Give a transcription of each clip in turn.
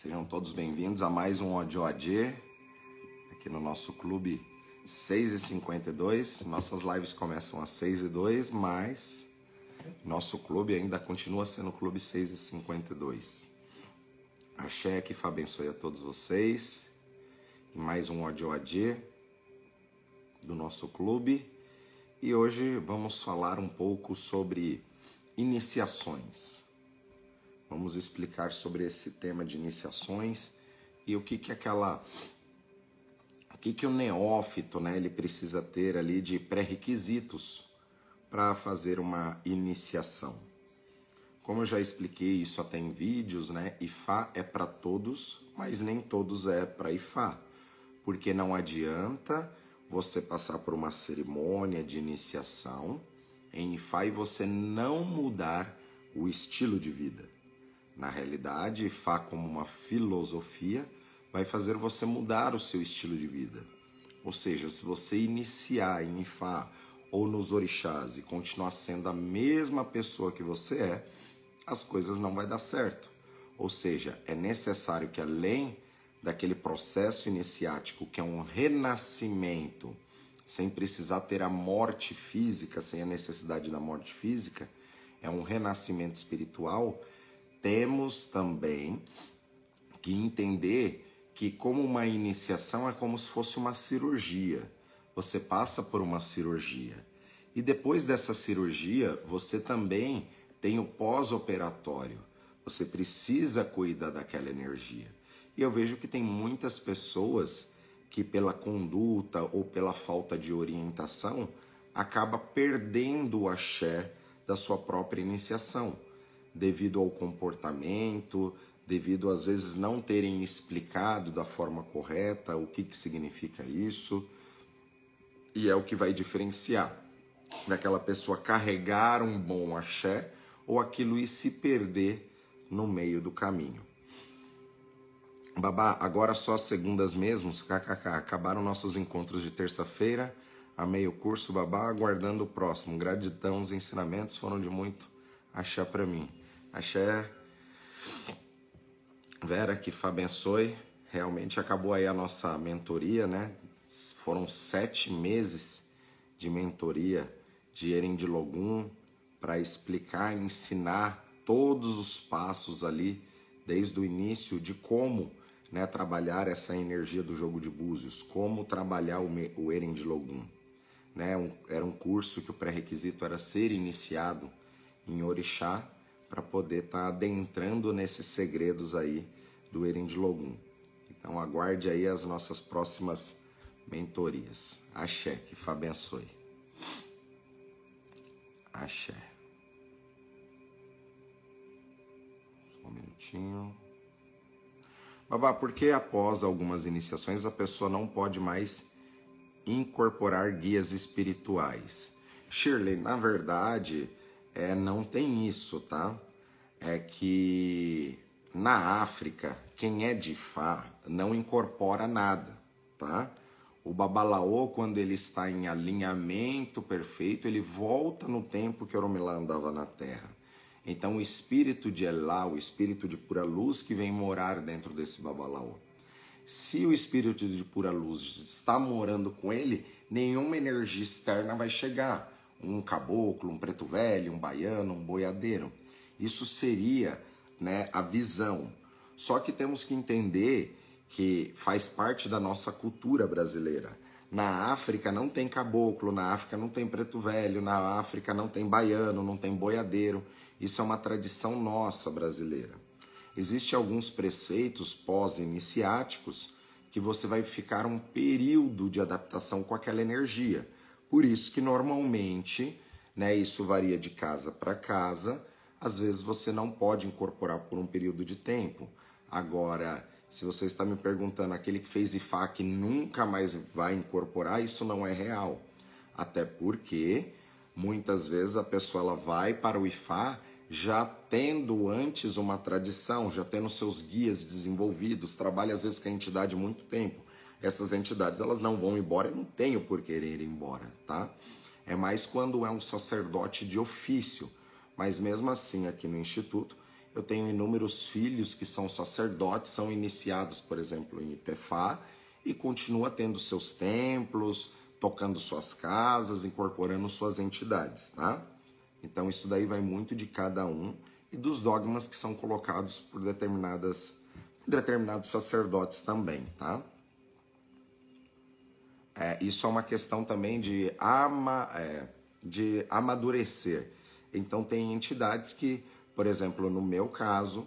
Sejam todos bem-vindos a mais um ODOAD aqui no nosso clube 6h52. Nossas lives começam às 6 e 2 mas nosso clube ainda continua sendo o clube 6h52. Axé, que Fá abençoe a todos vocês. E mais um ODOAD do nosso clube. E hoje vamos falar um pouco sobre iniciações. Vamos explicar sobre esse tema de iniciações e o que que aquela o que que o neófito, né, ele precisa ter ali de pré-requisitos para fazer uma iniciação. Como eu já expliquei, isso até em vídeos, né? Ifá é para todos, mas nem todos é para Ifá. Porque não adianta você passar por uma cerimônia de iniciação em Ifá e você não mudar o estilo de vida. Na realidade, Ifá como uma filosofia vai fazer você mudar o seu estilo de vida. Ou seja, se você iniciar em Ifá ou nos orixás e continuar sendo a mesma pessoa que você é, as coisas não vai dar certo. Ou seja, é necessário que além daquele processo iniciático que é um renascimento, sem precisar ter a morte física, sem a necessidade da morte física, é um renascimento espiritual, temos também que entender que como uma iniciação é como se fosse uma cirurgia. Você passa por uma cirurgia. E depois dessa cirurgia, você também tem o pós-operatório. Você precisa cuidar daquela energia. E eu vejo que tem muitas pessoas que pela conduta ou pela falta de orientação acaba perdendo o axé da sua própria iniciação, devido ao comportamento, devido às vezes não terem explicado da forma correta o que, que significa isso. E é o que vai diferenciar daquela pessoa carregar um bom axé ou aquilo ir se perder no meio do caminho. Babá, agora só as segundas mesmos, kkk. Acabaram nossos encontros de terça-feira, a meio curso, babá, aguardando o próximo. Gratidão, os ensinamentos foram de muito axé para mim. Axé, Vera, que Fá abençoe. Realmente acabou aí a nossa mentoria, né? Foram sete meses de mentoria de Eren de Logum para explicar, ensinar todos os passos ali, desde o início, de como né, trabalhar essa energia do jogo de búzios, como trabalhar o, o de Logum. Né, um, era um curso que o pré-requisito era ser iniciado em Orixá para poder estar tá adentrando nesses segredos aí do Eren de Logum. Então aguarde aí as nossas próximas mentorias. Axé, que Fá abençoe. Axé. Só um minutinho. Babá, por que após algumas iniciações a pessoa não pode mais incorporar guias espirituais? Shirley, na verdade, é, não tem isso, tá? É que na África, quem é de Fá não incorpora nada, tá? O babalaô, quando ele está em alinhamento perfeito, ele volta no tempo que Oromilá andava na Terra. Então, o espírito de Elá, o espírito de pura luz que vem morar dentro desse babalaô. Se o espírito de pura luz está morando com ele, nenhuma energia externa vai chegar. Um caboclo, um preto velho, um baiano, um boiadeiro. Isso seria né, a visão. Só que temos que entender que faz parte da nossa cultura brasileira. Na África não tem caboclo, na África não tem preto velho, na África não tem baiano, não tem boiadeiro. Isso é uma tradição nossa brasileira. Existem alguns preceitos pós-iniciáticos que você vai ficar um período de adaptação com aquela energia. Por isso que normalmente, né, isso varia de casa para casa, às vezes você não pode incorporar por um período de tempo. Agora, se você está me perguntando aquele que fez IFAC nunca mais vai incorporar, isso não é real. Até porque muitas vezes a pessoa ela vai para o IFA já tendo antes uma tradição, já tendo seus guias desenvolvidos, trabalha às vezes com a entidade muito tempo. Essas entidades elas não vão embora e não tem o porquê ir embora, tá? É mais quando é um sacerdote de ofício. Mas mesmo assim, aqui no Instituto, Eu tenho inúmeros filhos que são sacerdotes, são iniciados, por exemplo, em Itefá e continua tendo seus templos, tocando suas casas, incorporando suas entidades, tá? Então isso daí vai muito de cada um e dos dogmas que são colocados por determinadas por determinados sacerdotes também, tá? É, isso é uma questão também de, ama, é, de amadurecer. Então tem entidades que, por exemplo, no meu caso,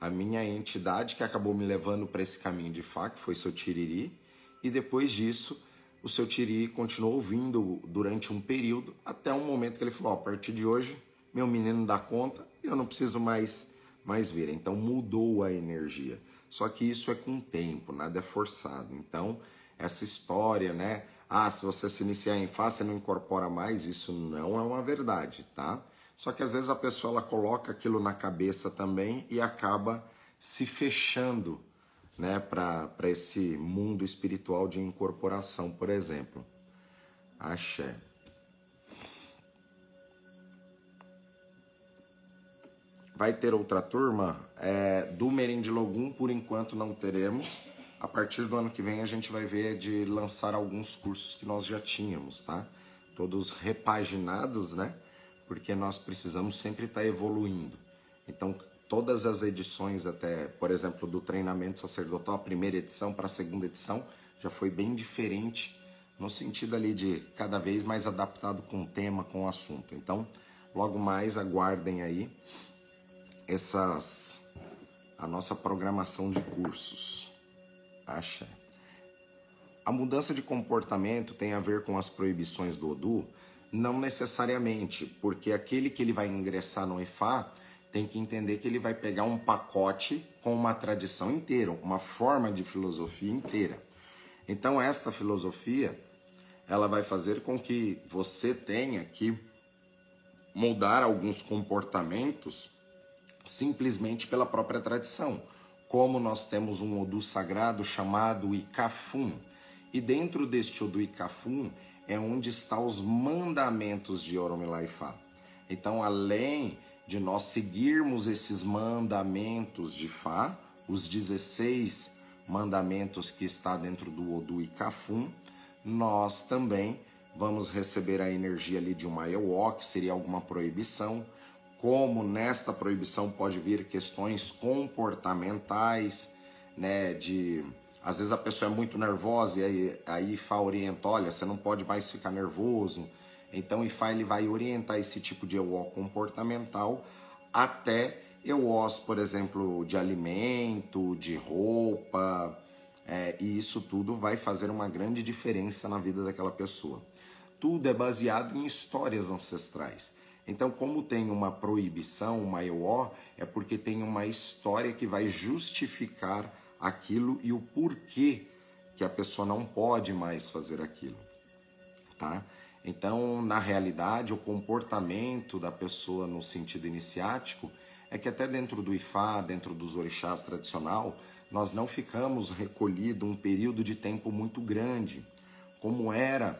a minha entidade que acabou me levando para esse caminho de fato foi seu Tiriri, e depois disso o seu Tiriri continuou vindo durante um período, até um momento que ele falou: a partir de hoje, meu menino dá conta, eu não preciso mais, mais vir. Então mudou a energia. Só que isso é com tempo, nada é forçado. Então, essa história, né? Ah, se você se iniciar em Fá, você não incorpora mais, isso não é uma verdade, tá? Só que às vezes a pessoa ela coloca aquilo na cabeça também e acaba se fechando né, para esse mundo espiritual de incorporação, por exemplo. Axé. Vai ter outra turma? É, do Merindilogum, por enquanto, não teremos. A partir do ano que vem, a gente vai ver de lançar alguns cursos que nós já tínhamos, tá? Todos repaginados, né? Porque nós precisamos sempre estar tá evoluindo. Então, todas as edições, até, por exemplo, do treinamento sacerdotal, a primeira edição para a segunda edição, já foi bem diferente, no sentido ali de cada vez mais adaptado com o tema, com o assunto. Então, logo mais aguardem aí essas a nossa programação de cursos. Acha? A mudança de comportamento tem a ver com as proibições do Odu? Não necessariamente, porque aquele que ele vai ingressar no EFA tem que entender que ele vai pegar um pacote com uma tradição inteira, uma forma de filosofia inteira. Então esta filosofia, ela vai fazer com que você tenha que mudar alguns comportamentos simplesmente pela própria tradição. Como nós temos um Odu sagrado chamado Ikafum, e dentro deste Odu Ikafum é onde estão os mandamentos de Oromilaifá. Então, além de nós seguirmos esses mandamentos de Fá, os 16 mandamentos que está dentro do Odu Kafum, nós também vamos receber a energia ali de Ewok, que seria alguma proibição, como nesta proibição pode vir questões comportamentais, né, de às vezes a pessoa é muito nervosa e aí, aí Fá orienta, olha, você não pode mais ficar nervoso, então o IFA ele vai orientar esse tipo de EO comportamental até EOs, por exemplo, de alimento, de roupa, é, e isso tudo vai fazer uma grande diferença na vida daquela pessoa. Tudo é baseado em histórias ancestrais. Então, como tem uma proibição, EO, é porque tem uma história que vai justificar aquilo e o porquê que a pessoa não pode mais fazer aquilo, tá? Então, na realidade, o comportamento da pessoa no sentido iniciático é que até dentro do Ifá, dentro dos orixás tradicional, nós não ficamos recolhidos um período de tempo muito grande, como era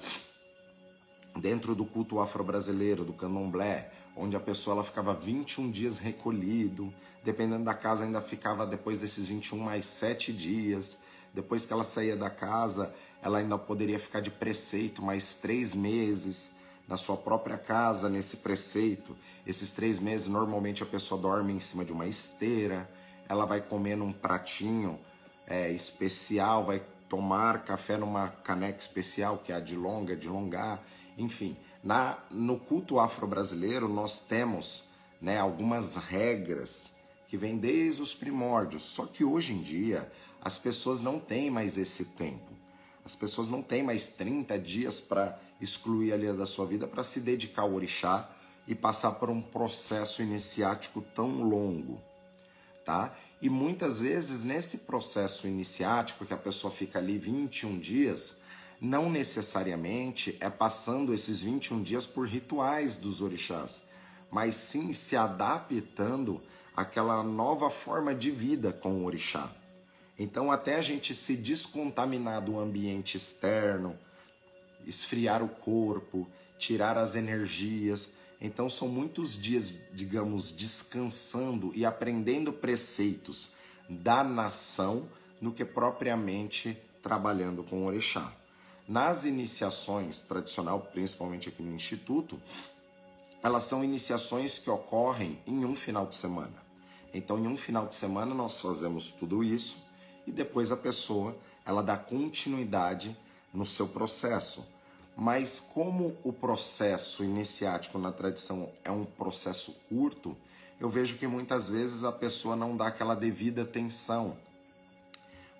dentro do culto afro-brasileiro, do candomblé, onde a pessoa ela ficava 21 dias recolhido, dependendo da casa ainda ficava depois desses 21 mais 7 dias, depois que ela saía da casa, ela ainda poderia ficar de preceito mais três meses na sua própria casa nesse preceito. Esses três meses, normalmente a pessoa dorme em cima de uma esteira, ela vai comer num pratinho é, especial, vai tomar café numa caneca especial, que é a de longa, de longar, enfim. Na, no culto afro-brasileiro, nós temos né, algumas regras que vêm desde os primórdios, só que hoje em dia as pessoas não têm mais esse tempo. As pessoas não têm mais 30 dias para excluir ali da sua vida para se dedicar ao orixá e passar por um processo iniciático tão longo, tá? E muitas vezes nesse processo iniciático que a pessoa fica ali 21 dias, não necessariamente é passando esses 21 dias por rituais dos orixás, mas sim se adaptando àquela nova forma de vida com o orixá. Então, até a gente se descontaminar do ambiente externo, esfriar o corpo, tirar as energias. Então são muitos dias, digamos, descansando e aprendendo preceitos da nação no que propriamente trabalhando com o orixá. Nas iniciações tradicional, principalmente aqui no instituto, elas são iniciações que ocorrem em um final de semana. Então, em um final de semana nós fazemos tudo isso e depois a pessoa ela dá continuidade no seu processo. Mas como o processo iniciático na tradição é um processo curto, eu vejo que muitas vezes a pessoa não dá aquela devida atenção.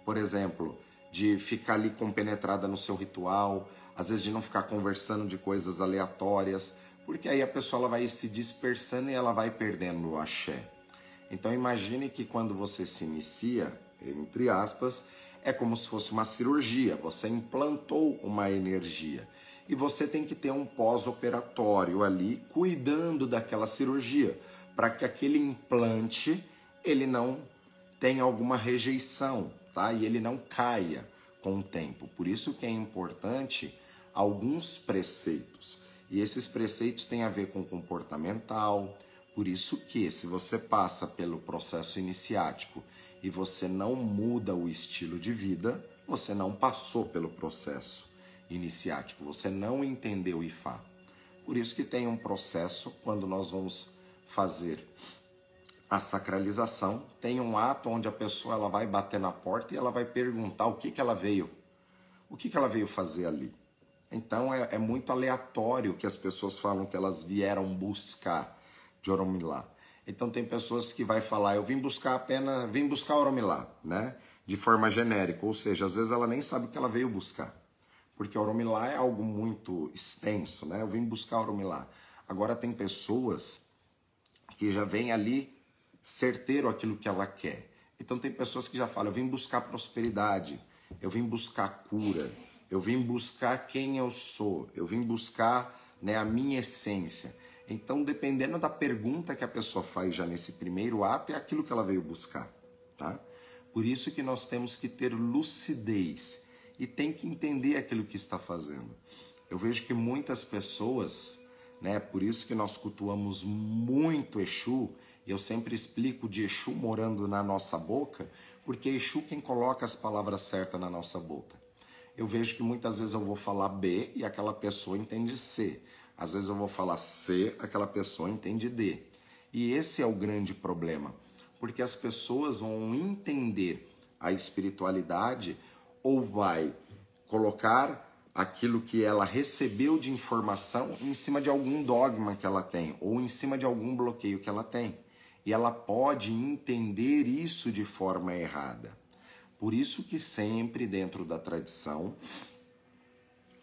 Por exemplo, de ficar ali compenetrada no seu ritual, às vezes de não ficar conversando de coisas aleatórias, porque aí a pessoa ela vai se dispersando e ela vai perdendo o axé. Então imagine que quando você se inicia, entre aspas, é como se fosse uma cirurgia, você implantou uma energia e você tem que ter um pós-operatório ali cuidando daquela cirurgia para que aquele implante ele não tenha alguma rejeição, tá? E ele não caia com o tempo. Por isso que é importante alguns preceitos. E esses preceitos têm a ver com comportamental. Por isso que se você passa pelo processo iniciático e você não muda o estilo de vida, você não passou pelo processo iniciático, você não entendeu o IFA. Por isso que tem um processo quando nós vamos fazer a sacralização, tem um ato onde a pessoa ela vai bater na porta e ela vai perguntar o que, que ela veio, o que, que ela veio fazer ali. Então é, é muito aleatório que as pessoas falam que elas vieram buscar de Oromilá. Então tem pessoas que vai falar, eu vim buscar apenas, vim buscar Oromilá, né? De forma genérica, ou seja, às vezes ela nem sabe o que ela veio buscar. Porque Oromilá é algo muito extenso, né? Eu vim buscar Oromilá. Agora tem pessoas que já vêm ali certeiro aquilo que ela quer. Então tem pessoas que já falam, eu vim buscar prosperidade, eu vim buscar cura, eu vim buscar quem eu sou, eu vim buscar né, a minha essência. Então, dependendo da pergunta que a pessoa faz já nesse primeiro ato, é aquilo que ela veio buscar, tá? Por isso que nós temos que ter lucidez e tem que entender aquilo que está fazendo. Eu vejo que muitas pessoas, né, por isso que nós cultuamos muito Exu, eu sempre explico de Exu morando na nossa boca, porque é Exu quem coloca as palavras certas na nossa boca. Eu vejo que muitas vezes eu vou falar B e aquela pessoa entende C. Às vezes eu vou falar C, aquela pessoa entende D. E esse é o grande problema, porque as pessoas vão entender a espiritualidade ou vai colocar aquilo que ela recebeu de informação em cima de algum dogma que ela tem ou em cima de algum bloqueio que ela tem. E ela pode entender isso de forma errada. Por isso que sempre dentro da tradição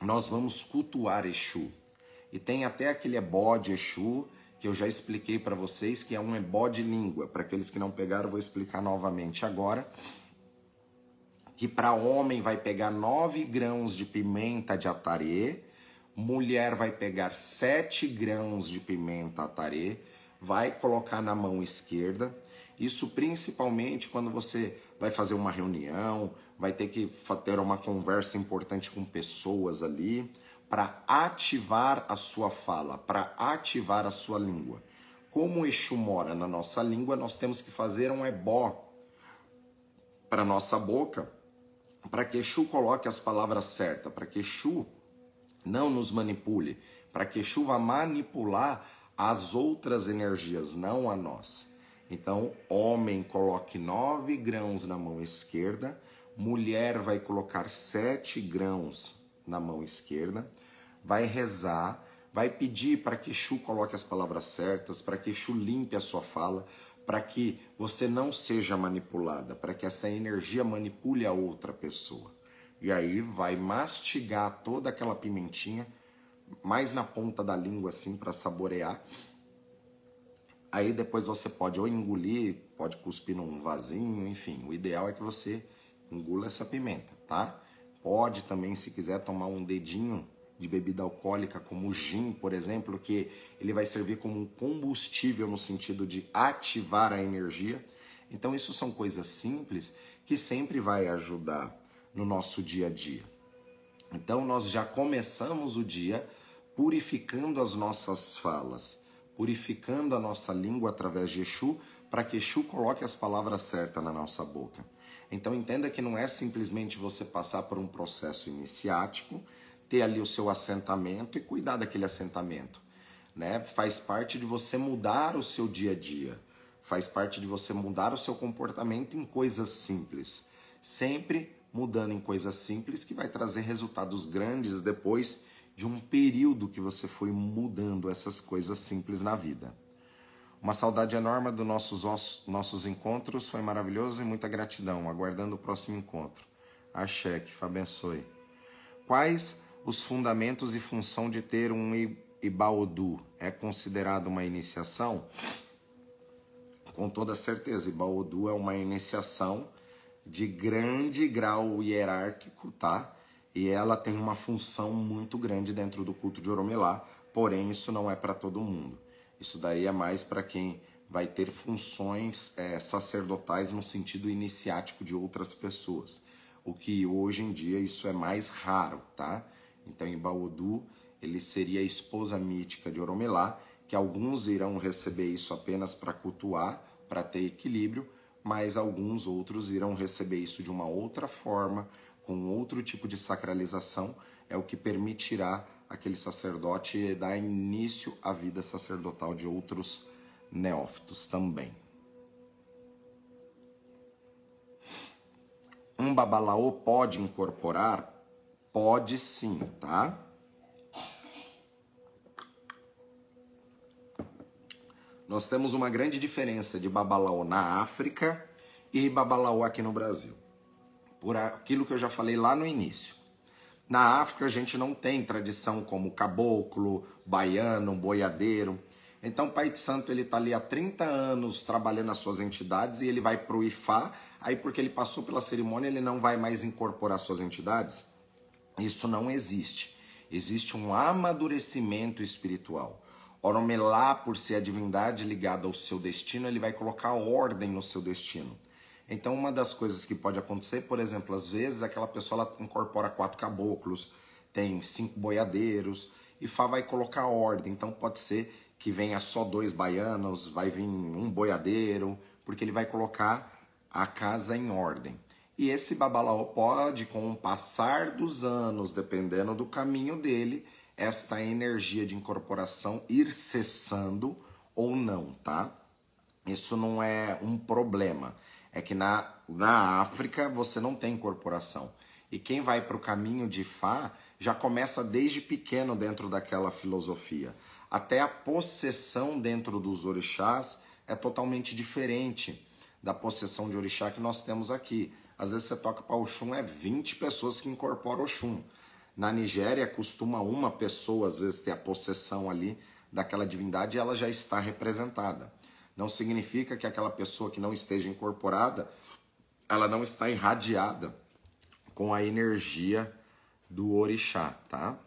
nós vamos cultuar Exu. E tem até aquele ebó de Exu que eu já expliquei para vocês que é um ebó de língua. Para aqueles que não pegaram, vou explicar novamente agora. Que para homem vai pegar 9 grãos de pimenta de atarê, mulher vai pegar 7 grãos de pimenta atarê, vai colocar na mão esquerda. Isso principalmente quando você vai fazer uma reunião, vai ter que ter uma conversa importante com pessoas ali para ativar a sua fala, para ativar a sua língua. Como o Exu mora na nossa língua, nós temos que fazer um ebó para nossa boca, para que Exu coloque as palavras certas, para que Exu não nos manipule, para que Exu vá manipular as outras energias, não a nós. Então, homem coloque nove grãos na mão esquerda, mulher vai colocar sete grãos na mão esquerda, vai rezar, vai pedir para que Exu coloque as palavras certas, para que Exu limpe a sua fala, para que você não seja manipulada, para que essa energia manipule a outra pessoa. E aí vai mastigar toda aquela pimentinha, mais na ponta da língua assim para saborear. Aí depois você pode ou engolir, pode cuspir num vasinho, enfim. O ideal é que você engula essa pimenta, tá? Pode também, se quiser, tomar um dedinho de bebida alcoólica, como o gin, por exemplo, que ele vai servir como um combustível no sentido de ativar a energia. Então, isso são coisas simples que sempre vai ajudar no nosso dia a dia. Então, nós já começamos o dia purificando as nossas falas, purificando a nossa língua através de Exu, para que Exu coloque as palavras certas na nossa boca. Então entenda que não é simplesmente você passar por um processo iniciático, ter ali o seu assentamento e cuidar daquele assentamento. Né? Faz parte de você mudar o seu dia a dia, faz parte de você mudar o seu comportamento em coisas simples. Sempre mudando em coisas simples que vai trazer resultados grandes depois de um período que você foi mudando essas coisas simples na vida. Uma saudade enorme dos nossos, nossos encontros, foi maravilhoso e muita gratidão. Aguardando o próximo encontro. Axé, que abençoe. Quais os fundamentos e função de ter um Ibaodu? É considerado uma iniciação? Com toda certeza, Ibaodu é uma iniciação de grande grau hierárquico, tá? E ela tem uma função muito grande dentro do culto de Oromelá, porém isso não é para todo mundo. Isso daí é mais para quem vai ter funções é, sacerdotais no sentido iniciático de outras pessoas. O que hoje em dia isso é mais raro, tá? Então em Baodu ele seria a esposa mítica de Oromelá, que alguns irão receber isso apenas para cultuar, para ter equilíbrio, mas alguns outros irão receber isso de uma outra forma, com outro tipo de sacralização, é o que permitirá aquele sacerdote dar início à vida sacerdotal de outros neófitos também. Um babalaô pode incorporar? Pode sim, tá? Nós temos uma grande diferença de babalaô na África e babalaô aqui no Brasil. Por aquilo que eu já falei lá no início. Na África a gente não tem tradição como caboclo, baiano, boiadeiro. Então o Pai de Santo ele está ali há 30 anos trabalhando nas suas entidades e ele vai para o Ifá, aí porque ele passou pela cerimônia ele não vai mais incorporar suas entidades? Isso não existe. Existe um amadurecimento espiritual. Oromelá, por ser a divindade ligada ao seu destino, ele vai colocar ordem no seu destino. Então, uma das coisas que pode acontecer, por exemplo, às vezes aquela pessoa ela incorpora quatro caboclos, tem cinco boiadeiros, e Fá vai colocar ordem. Então, pode ser que venha só dois baianos, vai vir um boiadeiro, porque ele vai colocar a casa em ordem. E esse babalaô pode, com o passar dos anos, dependendo do caminho dele, esta energia de incorporação ir cessando ou não, tá? Isso não é um problema é que na, na África você não tem corporação. E quem vai para o caminho de Fá já começa desde pequeno dentro daquela filosofia. Até a possessão dentro dos orixás é totalmente diferente da possessão de orixá que nós temos aqui. Às vezes você toca para Oxum, é 20 pessoas que incorporam Oxum. Na Nigéria costuma uma pessoa às vezes ter a possessão ali daquela divindade e ela já está representada. Não significa que aquela pessoa que não esteja incorporada, ela não está irradiada com a energia do orixá, tá?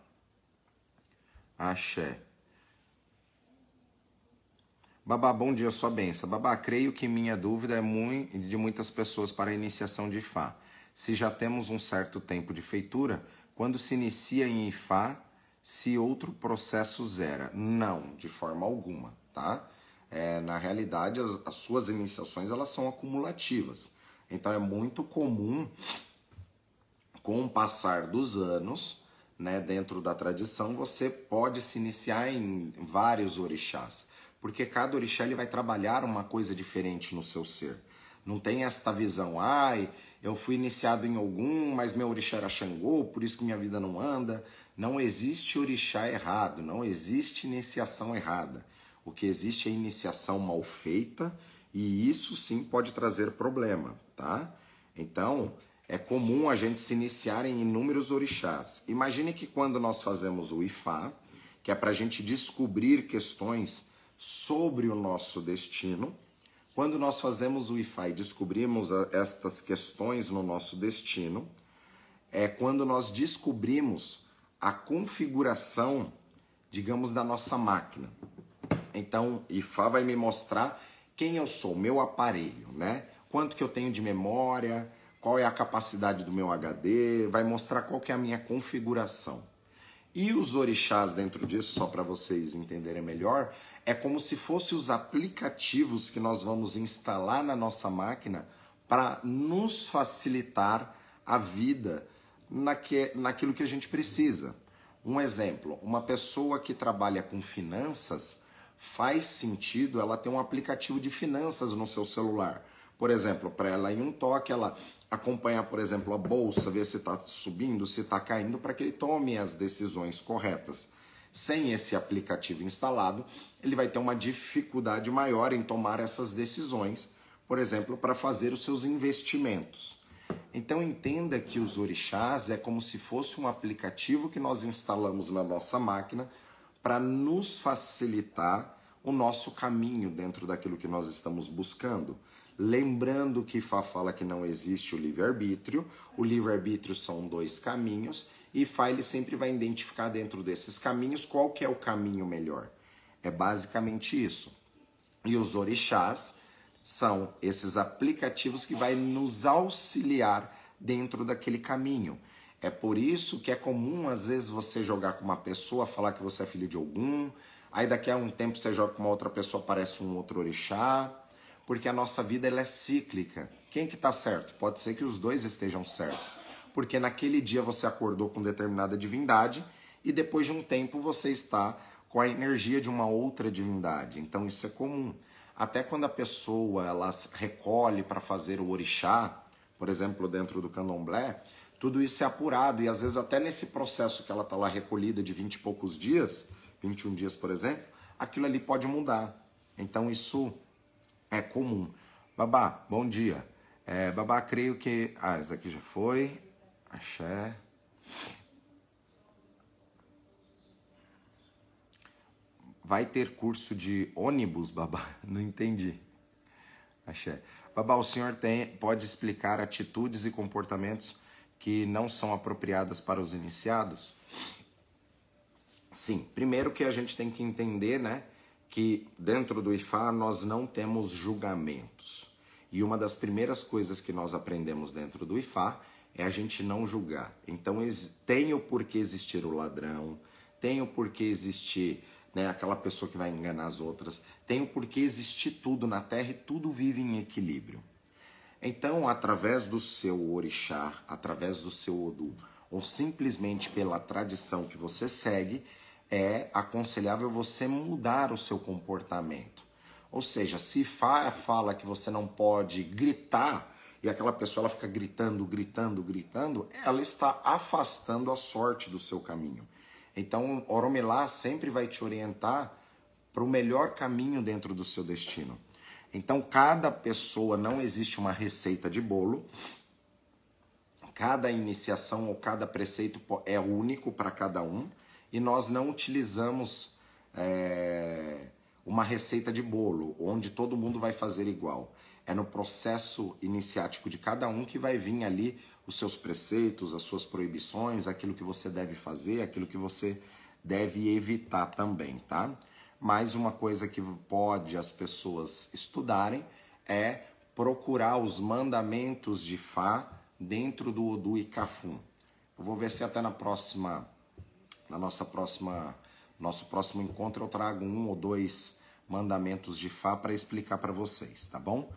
Axé. Babá, bom dia, sua benção. Babá, creio que minha dúvida é muito, de muitas pessoas para a iniciação de Ifá. Se já temos um certo tempo de feitura, quando se inicia em Ifá, se outro processo zera? Não, de forma alguma, tá? É, na realidade, as, as suas iniciações elas são acumulativas. Então é muito comum, com o passar dos anos, né, dentro da tradição, você pode se iniciar em vários orixás, porque cada orixá ele vai trabalhar uma coisa diferente no seu ser. Não tem esta visão, ai, eu fui iniciado em algum, mas meu orixá era Xangô, por isso que minha vida não anda. Não existe orixá errado, não existe iniciação errada. O que existe é iniciação mal feita e isso sim pode trazer problema, tá? Então, é comum a gente se iniciar em inúmeros orixás. Imagine que quando nós fazemos o Ifá, que é para a gente descobrir questões sobre o nosso destino, quando nós fazemos o Ifá e descobrimos estas questões no nosso destino, é quando nós descobrimos a configuração, digamos, da nossa máquina. Então, IFA vai me mostrar quem eu sou, meu aparelho, né? Quanto que eu tenho de memória, qual é a capacidade do meu HD, vai mostrar qual que é a minha configuração. E os orixás dentro disso, só para vocês entenderem melhor, é como se fossem os aplicativos que nós vamos instalar na nossa máquina para nos facilitar a vida naquilo que a gente precisa. Um exemplo, uma pessoa que trabalha com finanças, faz sentido ela ter um aplicativo de finanças no seu celular. Por exemplo, para ela em um toque, ela acompanhar, por exemplo, a bolsa, ver se está subindo, se está caindo, para que ele tome as decisões corretas. Sem esse aplicativo instalado, ele vai ter uma dificuldade maior em tomar essas decisões, por exemplo, para fazer os seus investimentos. Então entenda que os orixás é como se fosse um aplicativo que nós instalamos na nossa máquina para nos facilitar o nosso caminho dentro daquilo que nós estamos buscando. Lembrando que Fá fala que não existe o livre-arbítrio, o livre-arbítrio são dois caminhos e Fá ele sempre vai identificar dentro desses caminhos qual que é o caminho melhor. É basicamente isso. E os orixás são esses aplicativos que vai nos auxiliar dentro daquele caminho. É por isso que é comum às vezes você jogar com uma pessoa, falar que você é filho de algum, aí daqui a um tempo você joga com uma outra pessoa, aparece um outro orixá, porque a nossa vida ela é cíclica. Quem que está certo? Pode ser que os dois estejam certos. Porque naquele dia você acordou com determinada divindade e depois de um tempo você está com a energia de uma outra divindade. Então isso é comum. Até quando a pessoa ela recolhe para fazer o orixá, por exemplo, dentro do candomblé, tudo isso é apurado e às vezes até nesse processo que ela está lá recolhida de 20 e poucos dias, 21 dias, por exemplo, aquilo ali pode mudar. Então isso é comum. Babá, bom dia. É, babá, creio que. Ah, esse aqui já foi. Axé. Vai ter curso de ônibus, babá? Não entendi. Axé. Babá, o senhor tem, pode explicar atitudes e comportamentos que não são apropriadas para os iniciados? Sim, primeiro que a gente tem que entender, né, que dentro do IFA nós não temos julgamentos. E uma das primeiras coisas que nós aprendemos dentro do IFA é a gente não julgar. Então tem o porquê existir o ladrão, tem o porquê existir né, aquela pessoa que vai enganar as outras, tem o porquê existir tudo na Terra e tudo vive em equilíbrio. Então, através do seu orixá, através do seu Odu, ou simplesmente pela tradição que você segue, é aconselhável você mudar o seu comportamento. Ou seja, se fala que você não pode gritar e aquela pessoa ela fica gritando, gritando, gritando, ela está afastando a sorte do seu caminho. Então, Oromelá sempre vai te orientar para o melhor caminho dentro do seu destino. Então, cada pessoa não existe uma receita de bolo. Cada iniciação ou cada preceito é único para cada um e nós não utilizamos é, uma receita de bolo, onde todo mundo vai fazer igual. É no processo iniciático de cada um que vai vir ali os seus preceitos, as suas proibições, aquilo que você deve fazer, aquilo que você deve evitar também, tá? Mais uma coisa que pode as pessoas estudarem é procurar os mandamentos de Fá dentro do Odu e Cafum. Eu vou ver se até na próxima na nossa próxima nosso próximo encontro eu trago um ou dois mandamentos de Fá para explicar para vocês, tá bom?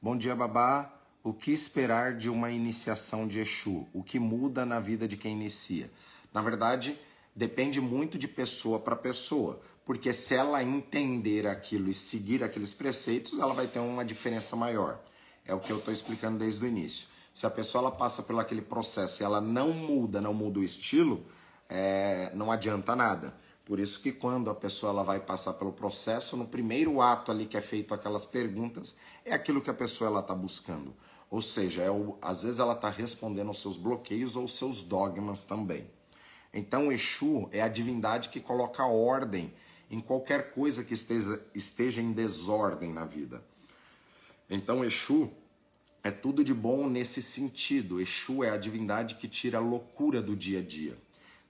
Bom dia, babá. O que esperar de uma iniciação de Exu? O que muda na vida de quem inicia? Na verdade, depende muito de pessoa para pessoa, porque se ela entender aquilo e seguir aqueles preceitos, ela vai ter uma diferença maior. É o que eu estou explicando desde o início. Se a pessoa ela passa pelo aquele processo e ela não muda, não muda o estilo, é, não adianta nada. Por isso que quando a pessoa ela vai passar pelo processo, no primeiro ato ali que é feito aquelas perguntas, é aquilo que a pessoa ela está buscando. Ou seja, é o, às vezes ela está respondendo aos seus bloqueios ou seus dogmas também. Então Exu é a divindade que coloca ordem em qualquer coisa que esteja, esteja em desordem na vida. Então Exu é tudo de bom nesse sentido. Exu é a divindade que tira a loucura do dia a dia.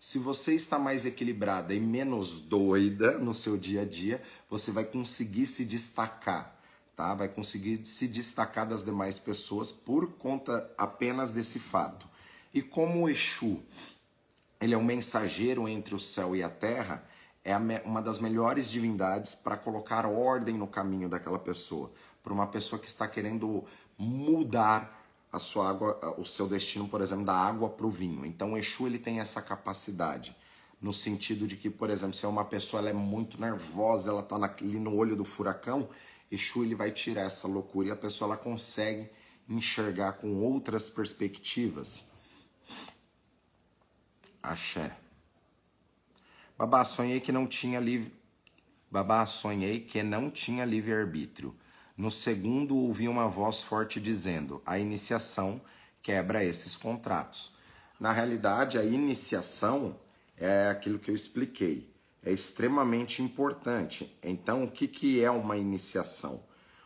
Se você está mais equilibrada e menos doida no seu dia a dia, você vai conseguir se destacar, tá? Vai conseguir se destacar das demais pessoas por conta apenas desse fato. E como o Exu ele é um mensageiro entre o céu e a terra, é uma das melhores divindades para colocar ordem no caminho daquela pessoa, para uma pessoa que está querendo mudar a sua água, o seu destino, por exemplo, da água para o vinho. Então, o Exu ele tem essa capacidade, no sentido de que, por exemplo, se é uma pessoa ela é muito nervosa, ela está ali no olho do furacão, Exu ele vai tirar essa loucura e a pessoa ela consegue enxergar com outras perspectivas. Axé. Babá, sonhei que não tinha livre. Babá, sonhei que não tinha livre-arbítrio. No segundo, ouvi uma voz forte dizendo: a iniciação quebra esses contratos. Na realidade, a iniciação é aquilo que eu expliquei. É extremamente importante. Então, o que, que é uma iniciação?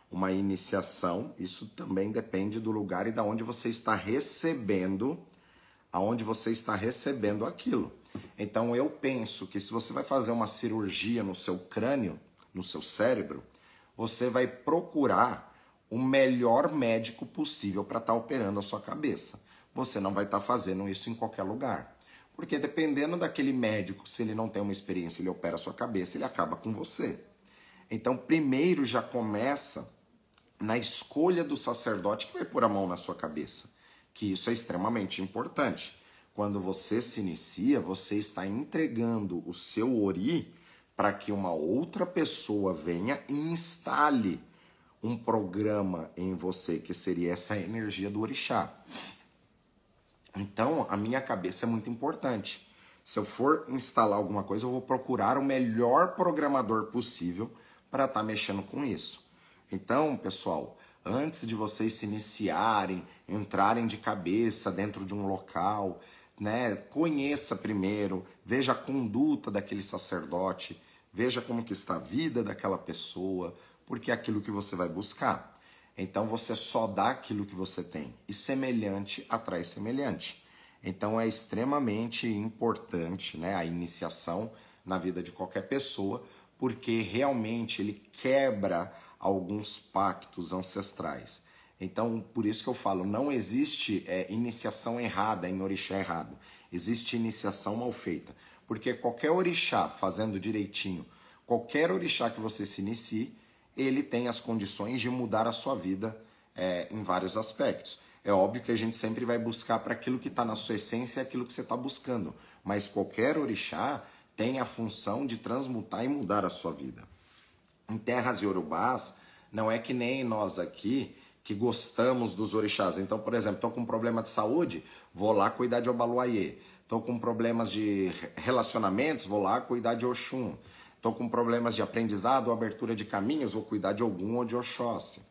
Uma iniciação, isso também depende do lugar e da onde você está recebendo, aonde você está recebendo aquilo. Então, eu penso que se você vai fazer uma cirurgia no seu crânio, no seu cérebro, você vai procurar o melhor médico possível para estar tá operando a sua cabeça. Você não vai estar tá fazendo isso em qualquer lugar. Porque dependendo daquele médico, se ele não tem uma experiência, ele opera a sua cabeça, ele acaba com você. Então, primeiro já começa na escolha do sacerdote que vai pôr a mão na sua cabeça, que isso é extremamente importante. Quando você se inicia, você está entregando o seu ori para que uma outra pessoa venha e instale um programa em você, que seria essa energia do orixá. Então, a minha cabeça é muito importante. Se eu for instalar alguma coisa, eu vou procurar o melhor programador possível para estar tá mexendo com isso. Então, pessoal, antes de vocês se iniciarem, entrarem de cabeça dentro de um local, né, conheça primeiro, veja a conduta daquele sacerdote, Veja como que está a vida daquela pessoa, porque é aquilo que você vai buscar. Então você só dá aquilo que você tem. E semelhante atrai semelhante. Então é extremamente importante né, a iniciação na vida de qualquer pessoa, porque realmente ele quebra alguns pactos ancestrais. Então, por isso que eu falo, não existe é, iniciação errada em orixá errado. Existe iniciação mal feita. Porque qualquer orixá fazendo direitinho, qualquer orixá que você se inicie, ele tem as condições de mudar a sua vida é, em vários aspectos. É óbvio que a gente sempre vai buscar para aquilo que está na sua essência, aquilo que você está buscando. Mas qualquer orixá tem a função de transmutar e mudar a sua vida. Em terras iorubás, não é que nem nós aqui que gostamos dos orixás. Então, por exemplo, estou com um problema de saúde, vou lá cuidar de Obaluayê. Estou com problemas de relacionamentos, vou lá cuidar de Oxum. Estou com problemas de aprendizado ou abertura de caminhos, vou cuidar de algum ou de Oxóssi.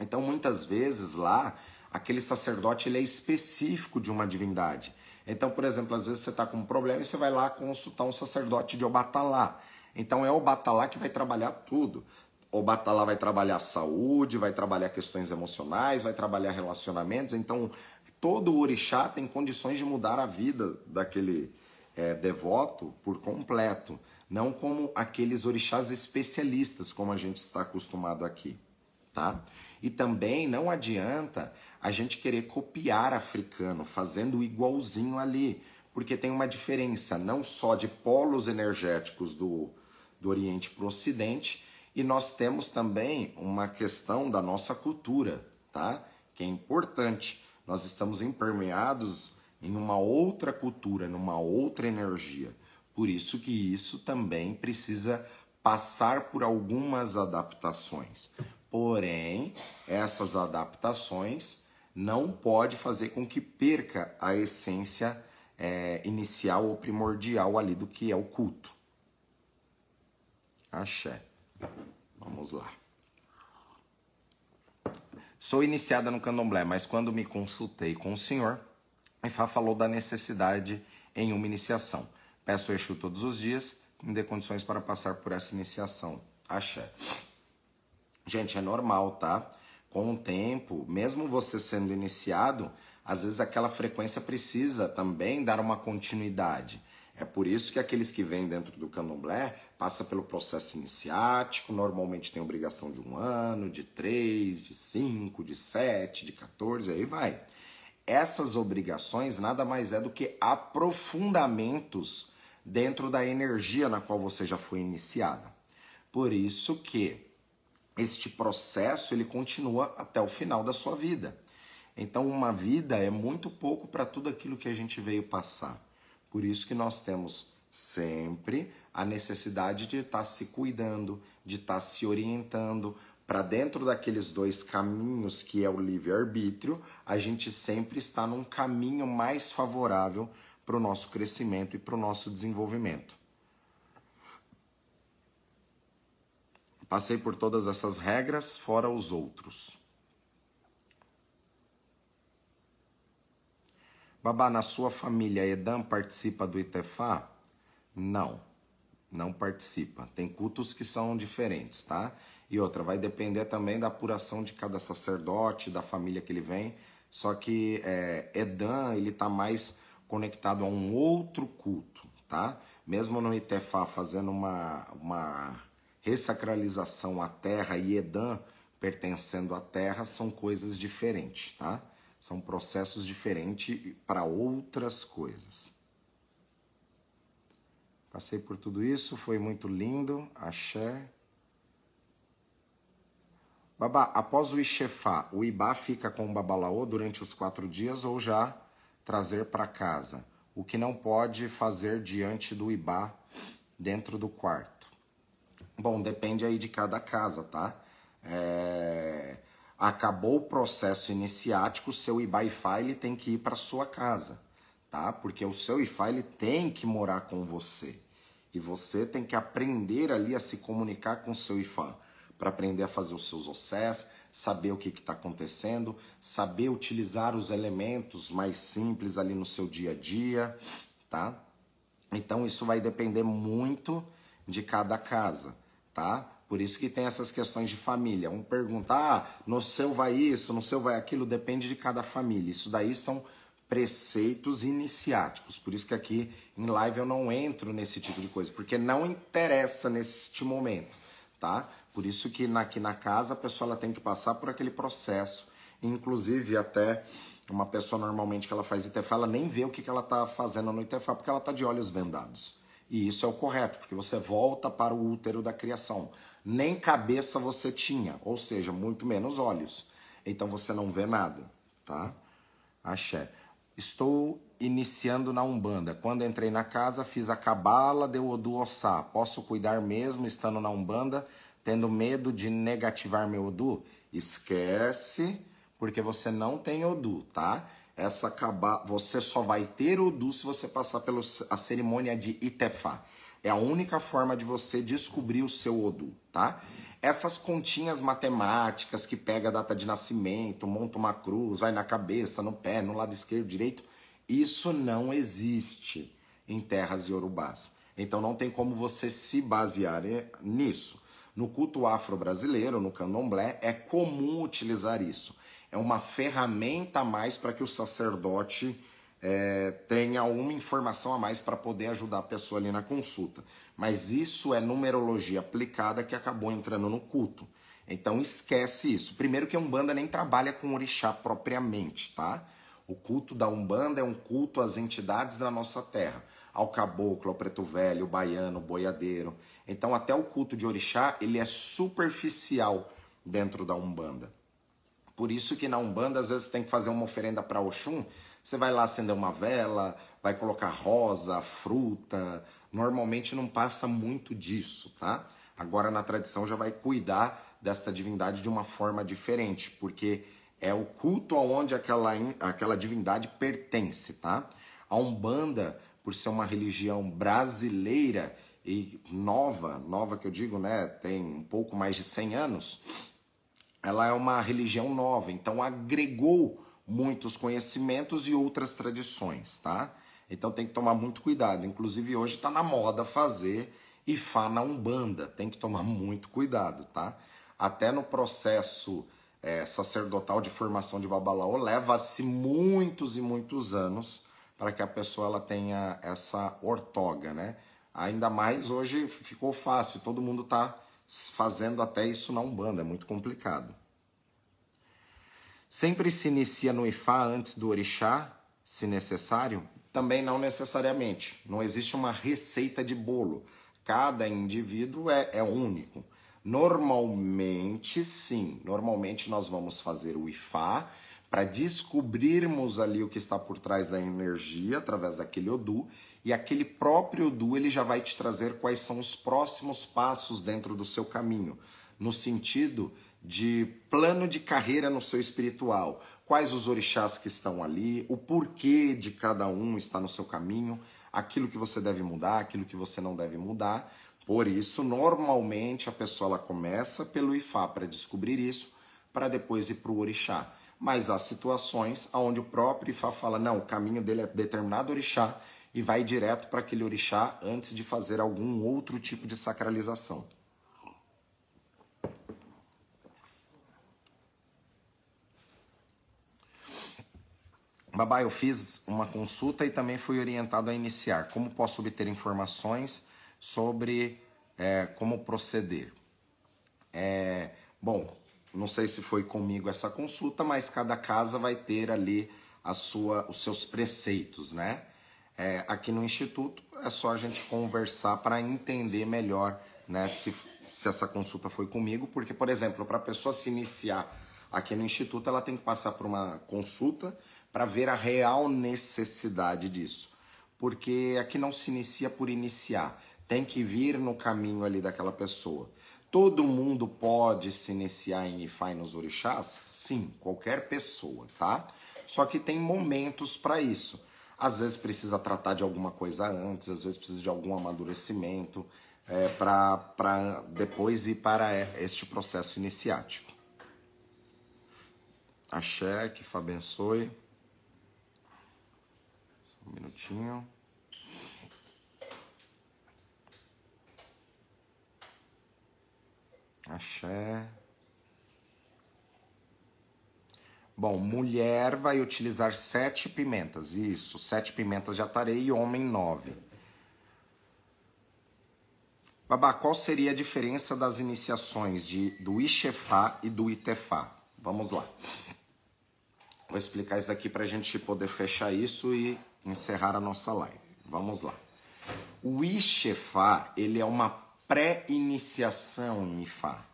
Então, muitas vezes lá, aquele sacerdote ele é específico de uma divindade. Então, por exemplo, às vezes você está com um problema e você vai lá consultar um sacerdote de Obatalá. Então, é o Obatalá que vai trabalhar tudo. O Obatalá vai trabalhar saúde, vai trabalhar questões emocionais, vai trabalhar relacionamentos. Então, todo orixá tem condições de mudar a vida daquele é, devoto por completo, não como aqueles orixás especialistas, como a gente está acostumado aqui, tá? E também não adianta a gente querer copiar africano, fazendo igualzinho ali, porque tem uma diferença não só de polos energéticos do, do Oriente para o Ocidente, e nós temos também uma questão da nossa cultura, tá? Que é importante nós estamos impermeados em uma outra cultura, numa outra energia. Por isso que isso também precisa passar por algumas adaptações. Porém, essas adaptações não pode fazer com que perca a essência é, inicial ou primordial ali do que é o culto. Axé. Vamos lá. Sou iniciada no candomblé, mas quando me consultei com o senhor, Ifá falou da necessidade em uma iniciação. Peço o Exu todos os dias me dê condições para passar por essa iniciação. Axé. Gente, é normal, tá? Com o tempo, mesmo você sendo iniciado, às vezes aquela frequência precisa também dar uma continuidade. É por isso que aqueles que vêm dentro do candomblé passa pelo processo iniciático, normalmente tem obrigação de um ano, de três, de cinco, de sete, de 14, aí vai. Essas obrigações nada mais é do que aprofundamentos dentro da energia na qual você já foi iniciada. Por isso que este processo ele continua até o final da sua vida. Então, uma vida é muito pouco para tudo aquilo que a gente veio passar. Por isso que nós temos sempre a necessidade de estar tá se cuidando, de estar tá se orientando para dentro daqueles dois caminhos que é o livre-arbítrio, a gente sempre está num caminho mais favorável para o nosso crescimento e para o nosso desenvolvimento. Passei por todas essas regras, fora os outros. Babá, na sua família, Edam participa do Itefá? Não, não participa. Tem cultos que são diferentes, tá? E outra, vai depender também da apuração de cada sacerdote, da família que ele vem. Só que é, Edam, ele tá mais conectado a um outro culto, tá? Mesmo no Itefá fazendo uma, uma ressacralização à terra e Edam pertencendo à terra, são coisas diferentes, tá? São processos diferentes para outras coisas. Passei por tudo isso, foi muito lindo. Axé. Babá, após o Ixefá, o Ibá fica com o Babalaô durante os quatro dias ou já trazer para casa? O que não pode fazer diante do Ibá dentro do quarto? Bom, depende aí de cada casa, tá? É acabou o processo iniciático, seu Ibaify ele tem que ir para sua casa, tá? Porque o seu Ifá ele tem que morar com você. E você tem que aprender ali a se comunicar com o seu Ifá, para aprender a fazer os seus ossés, saber o que está acontecendo, saber utilizar os elementos mais simples ali no seu dia a dia, tá? Então isso vai depender muito de cada casa, tá? Por isso que tem essas questões de família. Um pergunta, ah, no seu vai isso, no seu vai aquilo, depende de cada família. Isso daí são preceitos iniciáticos. Por isso que aqui em live eu não entro nesse tipo de coisa, porque não interessa neste momento, tá? Por isso que aqui na casa a pessoa ela tem que passar por aquele processo, inclusive até uma pessoa normalmente que ela faz ITFA, ela nem vê o que, que ela está fazendo no ITFA, porque ela está de olhos vendados. E isso é o correto, porque você volta para o útero da criação nem cabeça você tinha, ou seja, muito menos olhos. Então você não vê nada, tá? Axé. Estou iniciando na Umbanda. Quando entrei na casa, fiz a cabala de Odu Ossá. Posso cuidar mesmo estando na Umbanda, tendo medo de negativar meu Odu? Esquece, porque você não tem Odu, tá? Essa cabala, você só vai ter Odu se você passar pela cerimônia de Itefá. É a única forma de você descobrir o seu Odu, tá? Essas continhas matemáticas que pega a data de nascimento, monta uma cruz, vai na cabeça, no pé, no lado esquerdo, direito, isso não existe em terras iorubás. Então não tem como você se basear nisso. No culto afro-brasileiro, no candomblé, é comum utilizar isso. É uma ferramenta a mais para que o sacerdote é, tenha uma informação a mais para poder ajudar a pessoa ali na consulta. Mas isso é numerologia aplicada que acabou entrando no culto. Então esquece isso. Primeiro que a Umbanda nem trabalha com orixá propriamente, tá? O culto da Umbanda é um culto às entidades da nossa terra, ao caboclo, ao preto velho, o baiano, o boiadeiro. Então até o culto de orixá, ele é superficial dentro da Umbanda. Por isso que na Umbanda às vezes tem que fazer uma oferenda para Oxum, você vai lá acender uma vela, vai colocar rosa, fruta. Normalmente não passa muito disso, tá? Agora na tradição já vai cuidar desta divindade de uma forma diferente, porque é o culto aonde aquela, aquela divindade pertence, tá? A Umbanda, por ser uma religião brasileira e nova, nova que eu digo, né, tem um pouco mais de 100 anos, ela é uma religião nova, então agregou muitos conhecimentos e outras tradições, tá? Então tem que tomar muito cuidado. Inclusive hoje está na moda fazer Ifá na Umbanda. Tem que tomar muito cuidado, tá? Até no processo é, sacerdotal de formação de Babalaô leva-se muitos e muitos anos para que a pessoa ela tenha essa ortoga, né? Ainda mais hoje ficou fácil, todo mundo está fazendo até isso na Umbanda, é muito complicado. Sempre se inicia no Ifá antes do Orixá, se necessário? Também não necessariamente. Não existe uma receita de bolo. Cada indivíduo é, é único. Normalmente, sim. Normalmente nós vamos fazer o Ifá para descobrirmos ali o que está por trás da energia através daquele Odu e aquele próprio Odu ele já vai te trazer quais são os próximos passos dentro do seu caminho, no sentido de plano de carreira no seu espiritual, quais os orixás que estão ali, o porquê de cada um está no seu caminho, aquilo que você deve mudar, aquilo que você não deve mudar. Por isso, normalmente a pessoa ela começa pelo Ifá para descobrir isso, para depois ir para o orixá mas há situações onde o próprio Ifá fala, não, o caminho dele é determinado orixá e vai direto para aquele orixá antes de fazer algum outro tipo de sacralização. Babá, eu fiz uma consulta e também fui orientado a iniciar. Como posso obter informações sobre é, como proceder? É, bom, não sei se foi comigo essa consulta, mas cada casa vai ter ali a sua, os seus preceitos, né? É, aqui no Instituto é só a gente conversar para entender melhor né, se, se essa consulta foi comigo, porque, por exemplo, para a pessoa se iniciar aqui no Instituto, ela tem que passar por uma consulta para ver a real necessidade disso. Porque aqui não se inicia por iniciar, tem que vir no caminho ali daquela pessoa. Todo mundo pode se iniciar em Ifá e nos orixás? Sim, qualquer pessoa, tá? Só que tem momentos para isso. Às vezes precisa tratar de alguma coisa antes, às vezes precisa de algum amadurecimento é, para depois ir para este processo iniciático. Axé, que abençoe. Minutinho. Axé. Bom, mulher vai utilizar sete pimentas. Isso, sete pimentas de atarei e homem nove. Babá, qual seria a diferença das iniciações de, do Ixefá e do Itefá? Vamos lá. Vou explicar isso aqui para a gente poder fechar isso e encerrar a nossa live. Vamos lá. O Ixefá, ele é uma pré-iniciação em Ifá.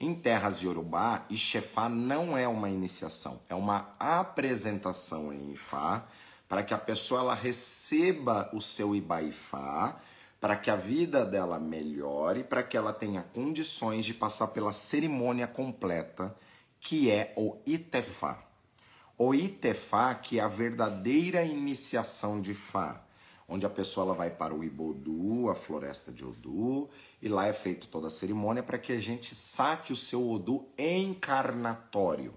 Em terras Yorubá, Ixefá não é uma iniciação, é uma apresentação em Ifá para que a pessoa ela receba o seu Ibaifá, para que a vida dela melhore, para que ela tenha condições de passar pela cerimônia completa, que é o Itefá. O Itefá, que é a verdadeira iniciação de Fá onde a pessoa ela vai para o Ibodu, a floresta de Odu, e lá é feita toda a cerimônia para que a gente saque o seu Odu encarnatório,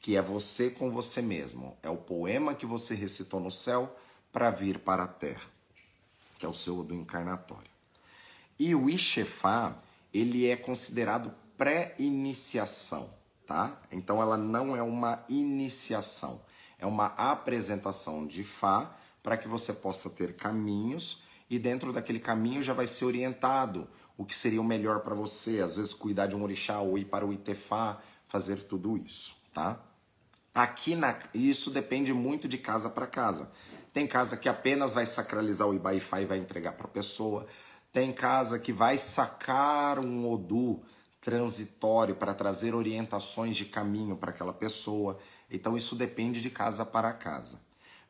que é você com você mesmo. É o poema que você recitou no céu para vir para a terra, que é o seu Odu encarnatório. E o Ixefá, ele é considerado pré-iniciação, tá? Então ela não é uma iniciação, é uma apresentação de Fá para que você possa ter caminhos e dentro daquele caminho já vai ser orientado o que seria o melhor para você, às vezes cuidar de um orixá ou ir para o Itefá, fazer tudo isso, tá? Aqui na isso depende muito de casa para casa. Tem casa que apenas vai sacralizar o Ibaifá e vai entregar para a pessoa. Tem casa que vai sacar um Odu transitório para trazer orientações de caminho para aquela pessoa. Então isso depende de casa para casa.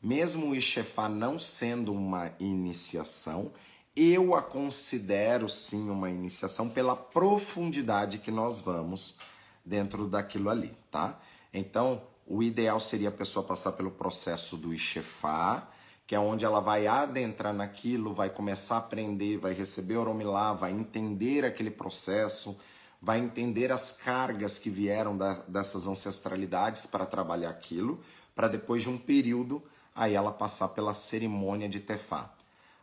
Mesmo o Ixefá não sendo uma iniciação, eu a considero sim uma iniciação pela profundidade que nós vamos dentro daquilo ali, tá? Então, o ideal seria a pessoa passar pelo processo do Ixefá, que é onde ela vai adentrar naquilo, vai começar a aprender, vai receber Oromilá, vai entender aquele processo, vai entender as cargas que vieram da, dessas ancestralidades para trabalhar aquilo, para depois de um período aí ela passar pela cerimônia de Tefá.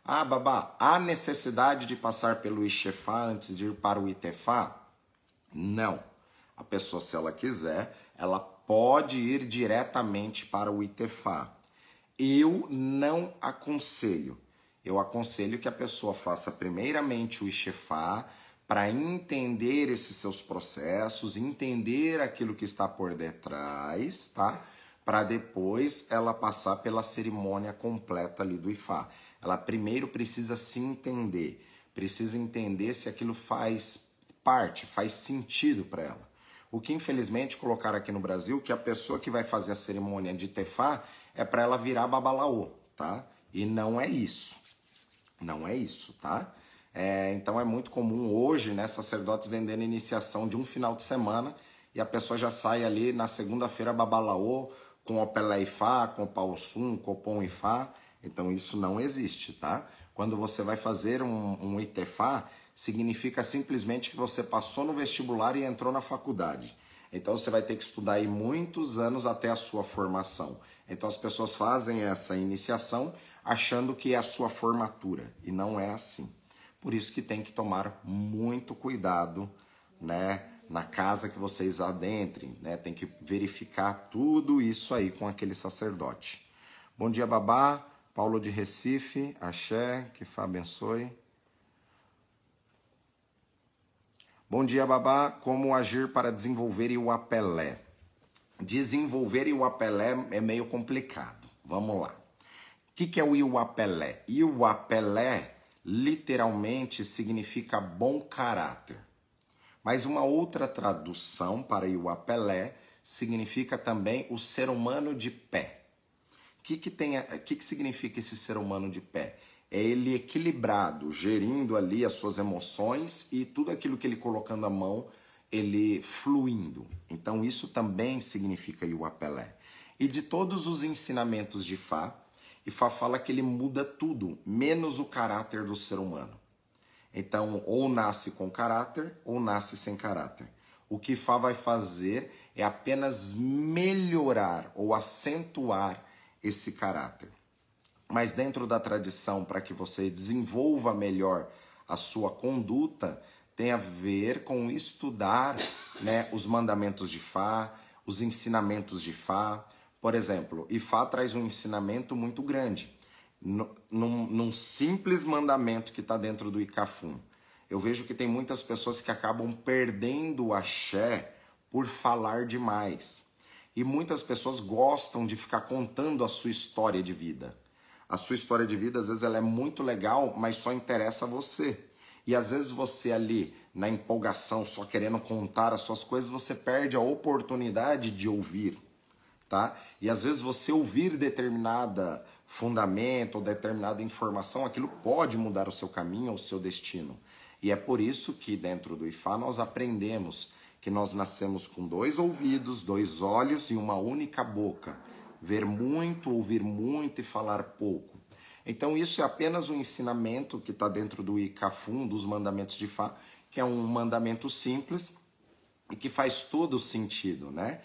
Ah, babá, há necessidade de passar pelo Ixefá antes de ir para o Itefá? Não. A pessoa, se ela quiser, ela pode ir diretamente para o Itefá. Eu não aconselho. Eu aconselho que a pessoa faça primeiramente o Ixefá para entender esses seus processos, entender aquilo que está por detrás, tá? Para depois ela passar pela cerimônia completa ali do Ifá. Ela primeiro precisa se entender, precisa entender se aquilo faz parte, faz sentido para ela. O que infelizmente colocaram aqui no Brasil que a pessoa que vai fazer a cerimônia de Tefá é para ela virar babalaô, tá? E não é isso. Não é isso, tá? É, então é muito comum hoje, né, sacerdotes vendendo iniciação de um final de semana e a pessoa já sai ali na segunda-feira babalaô com o Pelé Ifá, com o Pausum, com o Pom Ifá. Então isso não existe, tá? Quando você vai fazer um, um significa simplesmente que você passou no vestibular e entrou na faculdade. Então você vai ter que estudar aí muitos anos até a sua formação. Então as pessoas fazem essa iniciação achando que é a sua formatura e não é assim. Por isso que tem que tomar muito cuidado, né, na casa que vocês adentrem, né? Tem que verificar tudo isso aí com aquele sacerdote. Bom dia, babá. Paulo de Recife, axé, que Fá abençoe. Bom dia, babá. Como agir para desenvolver o apelé? Desenvolver o apelé é meio complicado. Vamos lá. O que, que é o Iuapelé? Iuapelé literalmente significa bom caráter. Mas uma outra tradução para Iuapelé significa também o ser humano de pé. O que, que, que, que significa esse ser humano de pé? é ele equilibrado, gerindo ali as suas emoções e tudo aquilo que ele colocando a mão, ele fluindo. Então isso também significa Yuapelé. E de todos os ensinamentos de Fá, Fá fala que ele muda tudo, menos o caráter do ser humano. Então, ou nasce com caráter ou nasce sem caráter. O que Fá vai fazer é apenas melhorar ou acentuar esse caráter mas dentro da tradição, para que você desenvolva melhor a sua conduta, tem a ver com estudar né, os mandamentos de Fá, os ensinamentos de Fá. Por exemplo, Ifá traz um ensinamento muito grande. Num, num simples mandamento que está dentro do Icafum. Eu vejo que tem muitas pessoas que acabam perdendo o axé por falar demais. E muitas pessoas gostam de ficar contando a sua história de vida a sua história de vida, às vezes ela é muito legal, mas só interessa a você. E às vezes você ali, na empolgação, só querendo contar as suas coisas, você perde a oportunidade de ouvir, tá? E às vezes você ouvir determinada fundamento ou determinada informação, aquilo pode mudar o seu caminho, o seu destino. E é por isso que dentro do IFA nós aprendemos que nós nascemos com dois ouvidos, dois olhos e uma única boca ver muito, ouvir muito e falar pouco. Então, isso é apenas um ensinamento que está dentro do Icafum, dos mandamentos de Fá, que é um mandamento simples e que faz todo sentido, né?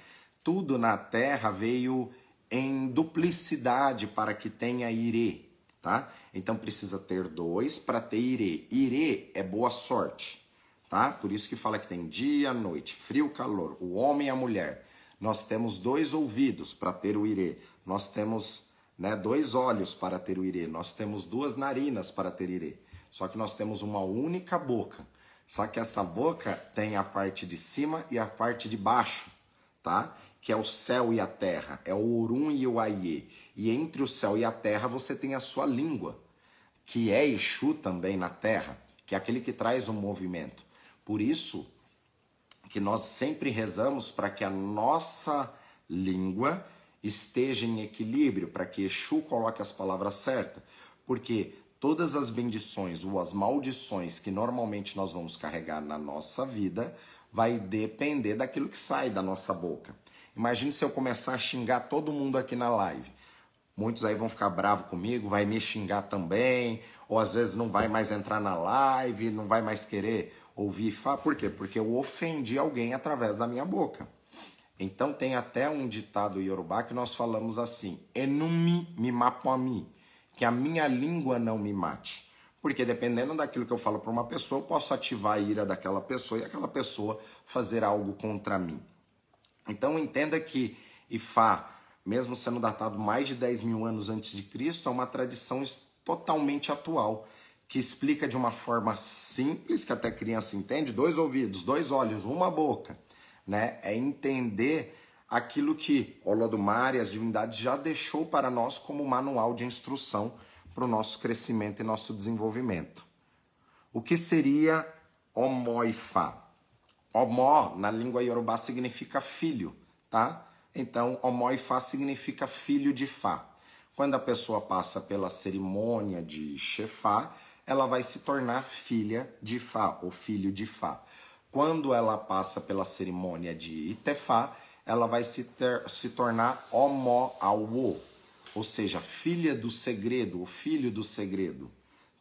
Tudo na terra veio em duplicidade para que tenha ire, tá? Então precisa ter dois para ter ire. Ire é boa sorte, tá? Por isso que fala que tem dia, noite, frio, calor, o homem e a mulher. Nós temos dois ouvidos para ter o irê. Nós temos né, dois olhos para ter o irê. Nós temos duas narinas para ter irê. Só que nós temos uma única boca. Só que essa boca tem a parte de cima e a parte de baixo, tá? Que é o céu e a terra, é o Urum e o Aiê. E entre o céu e a terra você tem a sua língua, que é Exu também na terra, que é aquele que traz o um movimento. Por isso, que nós sempre rezamos para que a nossa língua esteja em equilíbrio, para que Exu coloque as palavras certas, porque todas as bendições ou as maldições que normalmente nós vamos carregar na nossa vida vai depender daquilo que sai da nossa boca. Imagine se eu começar a xingar todo mundo aqui na live. Muitos aí vão ficar bravos comigo, vai me xingar também, ou às vezes não vai mais entrar na live, não vai mais querer ouvir falar. Por quê? Porque eu ofendi alguém através da minha boca. Então tem até um ditado iorubá que nós falamos assim: Enumi me mapoami, que a minha língua não me mate. Porque dependendo daquilo que eu falo para uma pessoa, eu posso ativar a ira daquela pessoa e aquela pessoa fazer algo contra mim. Então entenda que Ifá, mesmo sendo datado mais de 10 mil anos antes de Cristo, é uma tradição totalmente atual que explica de uma forma simples, que até criança entende, dois ouvidos, dois olhos, uma boca, né? É entender aquilo que Olodumare e as divindades já deixou para nós como manual de instrução para o nosso crescimento e nosso desenvolvimento. O que seria Omoifá? Omó, na língua iorubá, significa filho, tá? Então, Omoifá significa filho de Fá. Quando a pessoa passa pela cerimônia de Chefá, ela vai se tornar filha de Fá, ou filho de Fá. Quando ela passa pela cerimônia de Itefá, ela vai se, ter, se tornar Omó Awo, ou seja, filha do segredo, o filho do segredo,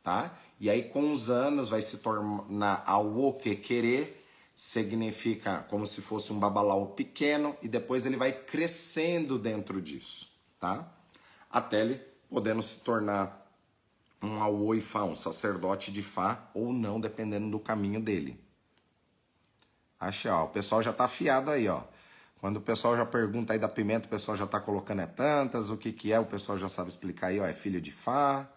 tá? E aí com os anos vai se tornar Awo que querer, significa como se fosse um babalau pequeno e depois ele vai crescendo dentro disso, tá? Até ele podendo se tornar um Awo Fá, um sacerdote de Fá ou não, dependendo do caminho dele. Achei, ó, o pessoal já tá afiado aí, ó. Quando o pessoal já pergunta aí da pimenta, o pessoal já tá colocando é tantas, o que que é, o pessoal já sabe explicar aí, ó, é filho de Fá.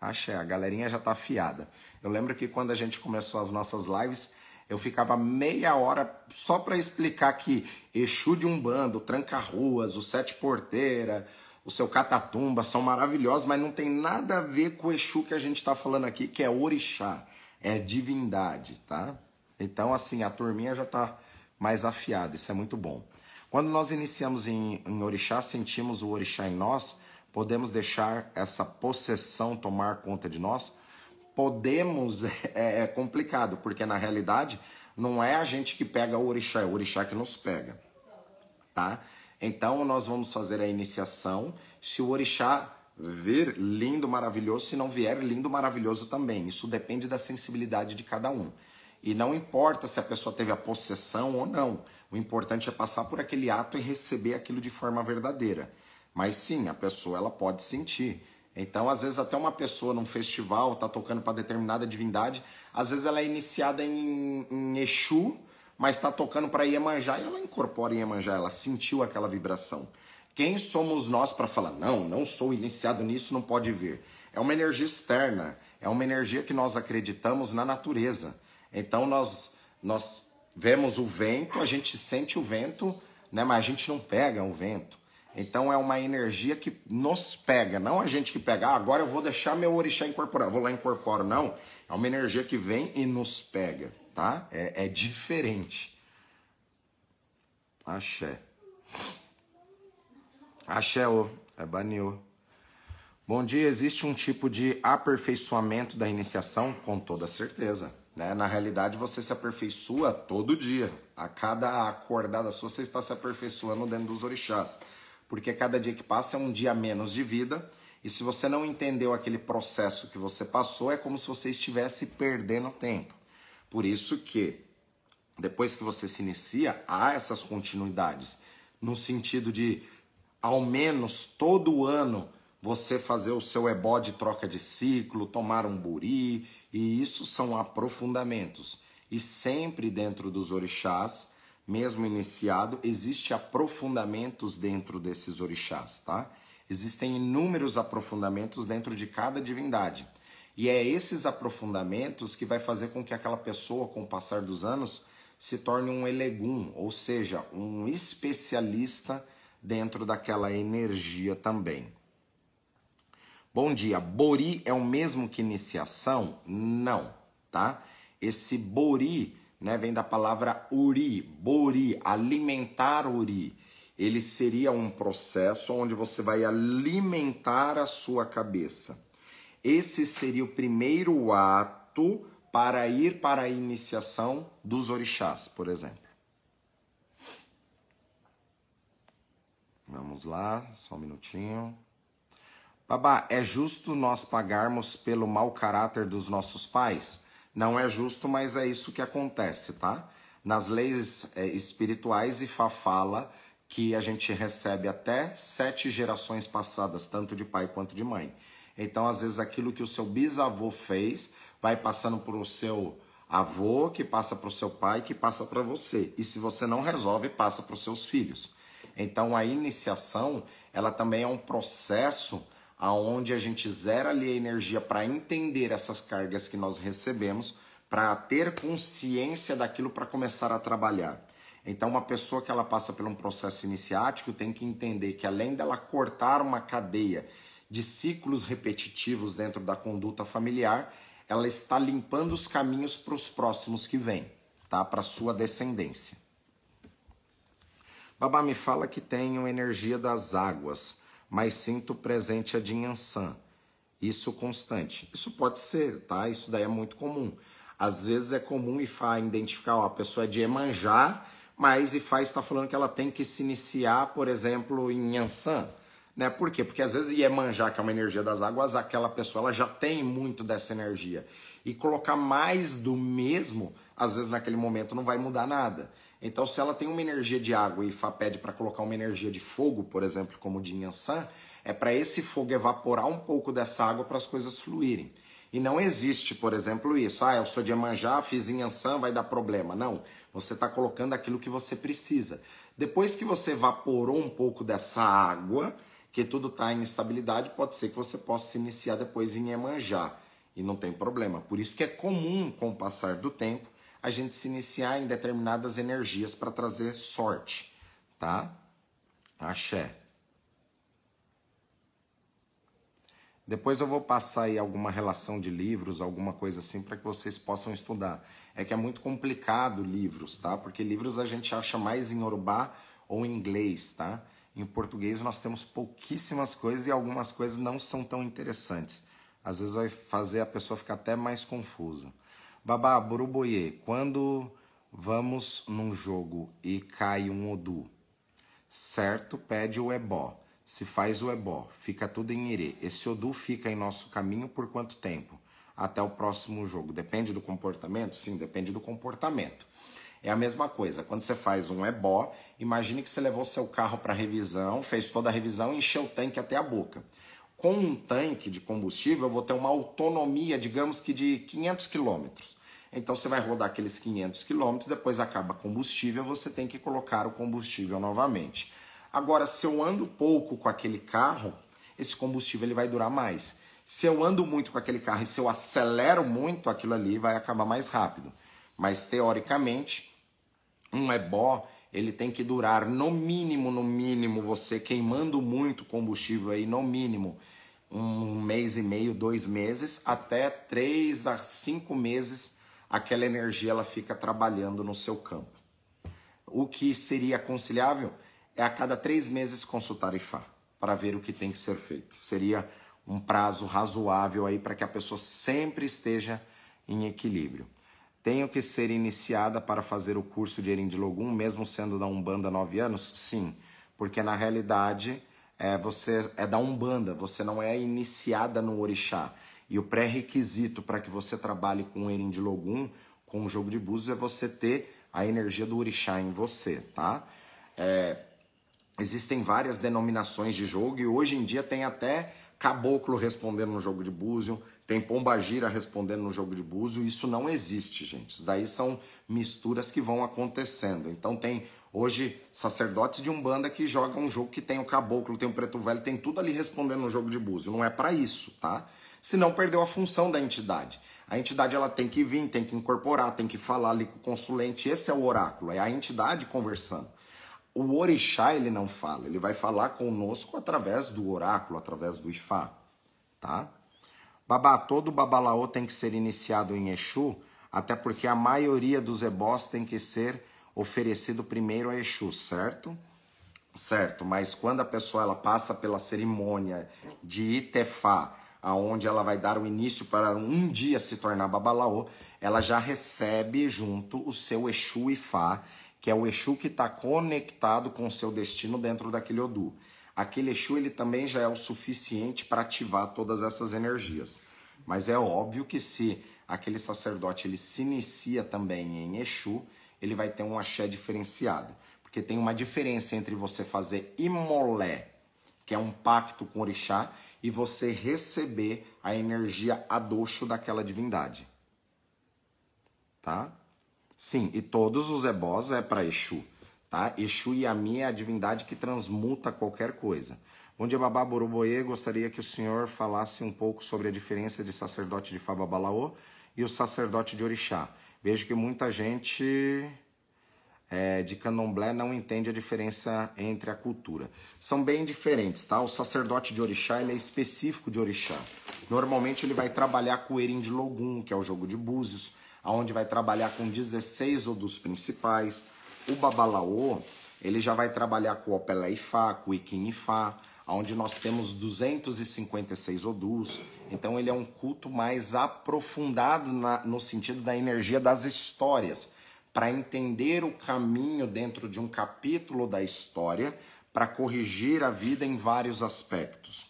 Achei, a galerinha já tá afiada. Eu lembro que quando a gente começou as nossas lives, eu ficava meia hora só para explicar que Exu de Umbanda, o Tranca-Ruas, o Sete Porteira, o seu Catatumba são maravilhosos, mas não tem nada a ver com o Exu que a gente está falando aqui, que é orixá, é divindade, tá? Então, assim, a turminha já está mais afiada, isso é muito bom. Quando nós iniciamos em, em orixá, sentimos o orixá em nós, podemos deixar essa possessão tomar conta de nós? Podemos, é, é complicado, porque na realidade não é a gente que pega o orixá, é o orixá que nos pega, tá? Então nós vamos fazer a iniciação. Se o orixá vir lindo, maravilhoso, se não vier lindo, maravilhoso também. Isso depende da sensibilidade de cada um. E não importa se a pessoa teve a possessão ou não. O importante é passar por aquele ato e receber aquilo de forma verdadeira. Mas sim, a pessoa ela pode sentir. Então, às vezes até uma pessoa num festival está tocando para determinada divindade, às vezes ela é iniciada em, em Exu, mas está tocando para Iemanjá e ela incorpora Iemanjá, ela sentiu aquela vibração. Quem somos nós para falar, não, não sou iniciado nisso, não pode vir? É uma energia externa, é uma energia que nós acreditamos na natureza. Então nós, nós vemos o vento, a gente sente o vento, né, mas a gente não pega o vento. Então é uma energia que nos pega, não a gente que pega, ah, agora eu vou deixar meu orixá incorporar, vou lá incorporo, não. É uma energia que vem e nos pega tá? É, é diferente. Axé. Axé, ô. É baniô. Bom dia, existe um tipo de aperfeiçoamento da iniciação? Com toda certeza. Né? Na realidade, você se aperfeiçoa todo dia. A cada acordada sua, você está se aperfeiçoando dentro dos orixás. Porque cada dia que passa é um dia menos de vida. E se você não entendeu aquele processo que você passou, é como se você estivesse perdendo tempo. Por isso que depois que você se inicia, há essas continuidades, no sentido de ao menos todo ano você fazer o seu ebó de troca de ciclo, tomar um buri, e isso são aprofundamentos. E sempre dentro dos orixás, mesmo iniciado, existe aprofundamentos dentro desses orixás, tá? Existem inúmeros aprofundamentos dentro de cada divindade. E é esses aprofundamentos que vai fazer com que aquela pessoa, com o passar dos anos, se torne um elegum, ou seja, um especialista dentro daquela energia também. Bom dia. Bori é o mesmo que iniciação? Não, tá? Esse bori, né, vem da palavra uri, bori, alimentar uri. Ele seria um processo onde você vai alimentar a sua cabeça. Esse seria o primeiro ato para ir para a iniciação dos orixás, por exemplo. Vamos lá, só um minutinho. Babá, é justo nós pagarmos pelo mau caráter dos nossos pais? Não é justo, mas é isso que acontece, tá? Nas leis é, espirituais, Ifá fala que a gente recebe até sete gerações passadas, tanto de pai quanto de mãe. Então, às vezes, aquilo que o seu bisavô fez vai passando para o seu avô, que passa para o seu pai, que passa para você. E se você não resolve, passa para os seus filhos. Então, a iniciação, ela também é um processo aonde a gente zera ali a energia para entender essas cargas que nós recebemos, para ter consciência daquilo para começar a trabalhar. Então, uma pessoa que ela passa por um processo iniciático tem que entender que além dela cortar uma cadeia de ciclos repetitivos dentro da conduta familiar, ela está limpando os caminhos para os próximos que vêm, tá? Para sua descendência. Babá me fala que tenho energia das águas, mas sinto presente a de Yansan. Isso constante. Isso pode ser, tá? Isso daí é muito comum. Às vezes é comum Ifá identificar, ó, a pessoa é de Emanjá, mas Ifá está falando que ela tem que se iniciar, por exemplo, em Yansan. Né? Por quê? Porque às vezes Iemanjá, que é uma energia das águas, aquela pessoa ela já tem muito dessa energia. E colocar mais do mesmo, às vezes naquele momento não vai mudar nada. Então, se ela tem uma energia de água e Fá pede para colocar uma energia de fogo, por exemplo, como de Yansan, é para esse fogo evaporar um pouco dessa água para as coisas fluírem. E não existe, por exemplo, isso. Ah, eu sou de Iemanjá, fiz Yansan, vai dar problema. Não. Você está colocando aquilo que você precisa. Depois que você evaporou um pouco dessa água, que tudo está em estabilidade, pode ser que você possa se iniciar depois em Iemanjá. E não tem problema. Por isso que é comum, com o passar do tempo, a gente se iniciar em determinadas energias para trazer sorte, tá? Axé. Depois eu vou passar aí alguma relação de livros, alguma coisa assim, para que vocês possam estudar. É que é muito complicado livros, tá? Porque livros a gente acha mais em Urubá ou em inglês, tá? Em português nós temos pouquíssimas coisas e algumas coisas não são tão interessantes. Às vezes vai fazer a pessoa ficar até mais confusa. Babá, Buruboye, quando vamos num jogo e cai um Odu, certo? Pede o ebó. Se faz o ebó, fica tudo em irê. Esse Odu fica em nosso caminho por quanto tempo? Até o próximo jogo. Depende do comportamento? Sim, depende do comportamento. É a mesma coisa. Quando você faz um ebó, imagine que você levou seu carro para revisão, fez toda a revisão encheu o tanque até a boca. Com um tanque de combustível, eu vou ter uma autonomia, digamos que de 500 quilômetros. Então você vai rodar aqueles 500 quilômetros, depois acaba combustível, você tem que colocar o combustível novamente. Agora, se eu ando pouco com aquele carro, esse combustível ele vai durar mais. Se eu ando muito com aquele carro e se eu acelero muito, aquilo ali vai acabar mais rápido. Mas teoricamente, um ebó, ele tem que durar no mínimo, no mínimo, você queimando muito combustível aí, no mínimo, um mês e meio, dois meses, até três a cinco meses, aquela energia ela fica trabalhando no seu campo. O que seria aconselhável é a cada três meses consultar IFA para ver o que tem que ser feito. Seria um prazo razoável aí para que a pessoa sempre esteja em equilíbrio. Tenho que ser iniciada para fazer o curso de Erindilogum, mesmo sendo da Umbanda há nove anos? Sim, porque na realidade é, você é da Umbanda, você não é iniciada no Orixá. E o pré-requisito para que você trabalhe com o Erindilogum, com o jogo de búzios, é você ter a energia do Orixá em você, tá? É, existem várias denominações de jogo e hoje em dia tem até caboclo respondendo no jogo de búzio, tem pombagira respondendo no jogo de búzio, isso não existe, gente. Isso daí são misturas que vão acontecendo. Então tem hoje sacerdotes de umbanda que jogam um jogo que tem o caboclo, tem o preto velho, tem tudo ali respondendo no jogo de búzio. Não é para isso, tá? Senão perdeu a função da entidade. A entidade ela tem que vir, tem que incorporar, tem que falar ali com o consulente. Esse é o oráculo, é a entidade conversando. O orixá ele não fala, ele vai falar conosco através do oráculo, através do ifá, tá? Babá, todo babalaô tem que ser iniciado em Exu, até porque a maioria dos ebós tem que ser oferecido primeiro a Exu, certo? Certo, mas quando a pessoa ela passa pela cerimônia de Itefá, aonde ela vai dar o início para um dia se tornar babalaô, ela já recebe junto o seu Exu Ifá, que é o Exu que está conectado com o seu destino dentro daquele Odu aquele Exu ele também já é o suficiente para ativar todas essas energias. Mas é óbvio que se aquele sacerdote ele se inicia também em Exu, ele vai ter um axé diferenciado. Porque tem uma diferença entre você fazer imolé, que é um pacto com orixá, e você receber a energia adoxo daquela divindade. Tá? Sim, e todos os ebós é para Exu tá? Exu Yami é a divindade que transmuta qualquer coisa. Bom dia, Babá Boroboê. Gostaria que o senhor falasse um pouco sobre a diferença de sacerdote de Fababalaô e o sacerdote de Orixá. Vejo que muita gente é, de candomblé não entende a diferença entre a cultura. São bem diferentes, tá? O sacerdote de orixá ele é específico de orixá. Normalmente ele vai trabalhar com o Erim de Logum, que é o jogo de búzios, aonde vai trabalhar com 16 odus principais. O Babalaô, ele já vai trabalhar com o Opelé Ifá, com o Iquim Ifá, onde nós temos 256 odus. Então ele é um culto mais aprofundado na, no sentido da energia das histórias para entender o caminho dentro de um capítulo da história, para corrigir a vida em vários aspectos.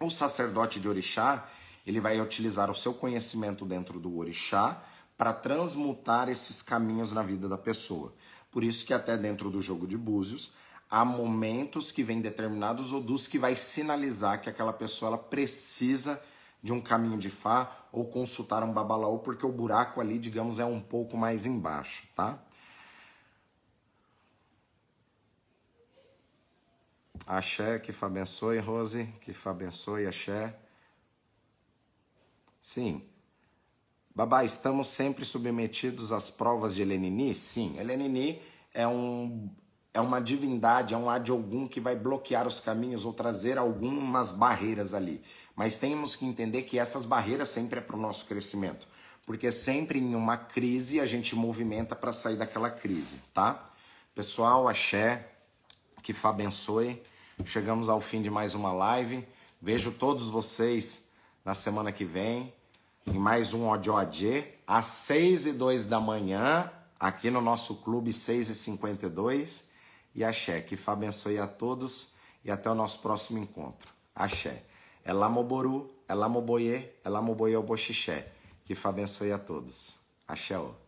O sacerdote de orixá, ele vai utilizar o seu conhecimento dentro do orixá para transmutar esses caminhos na vida da pessoa. Por isso que até dentro do jogo de búzios, há momentos que vem determinados odus que vai sinalizar que aquela pessoa ela precisa de um caminho de Fá ou consultar um babalaô, porque o buraco ali, digamos, é um pouco mais embaixo, tá? Axé, que Fá abençoe, Rose, que Fá abençoe, Axé. Sim. Babá, estamos sempre submetidos às provas de Elenini? Sim. Elenini é um, é uma divindade, é um Adiogum que vai bloquear os caminhos ou trazer algumas barreiras ali. Mas temos que entender que essas barreiras sempre é para o nosso crescimento. Porque sempre em uma crise a gente movimenta para sair daquela crise, tá? Pessoal, axé, que Fá abençoe. Chegamos ao fim de mais uma live. Vejo todos vocês na semana que vem em mais um ODOAD às 6 e 2 da manhã, aqui no nosso clube 6 e 52 e axé. Que Fá abençoe a todos e até o nosso próximo encontro. Axé. Elamoboru, Elamoboye, Elamoboye Oboxixé. Que Fá abençoe a todos. Axé. -o.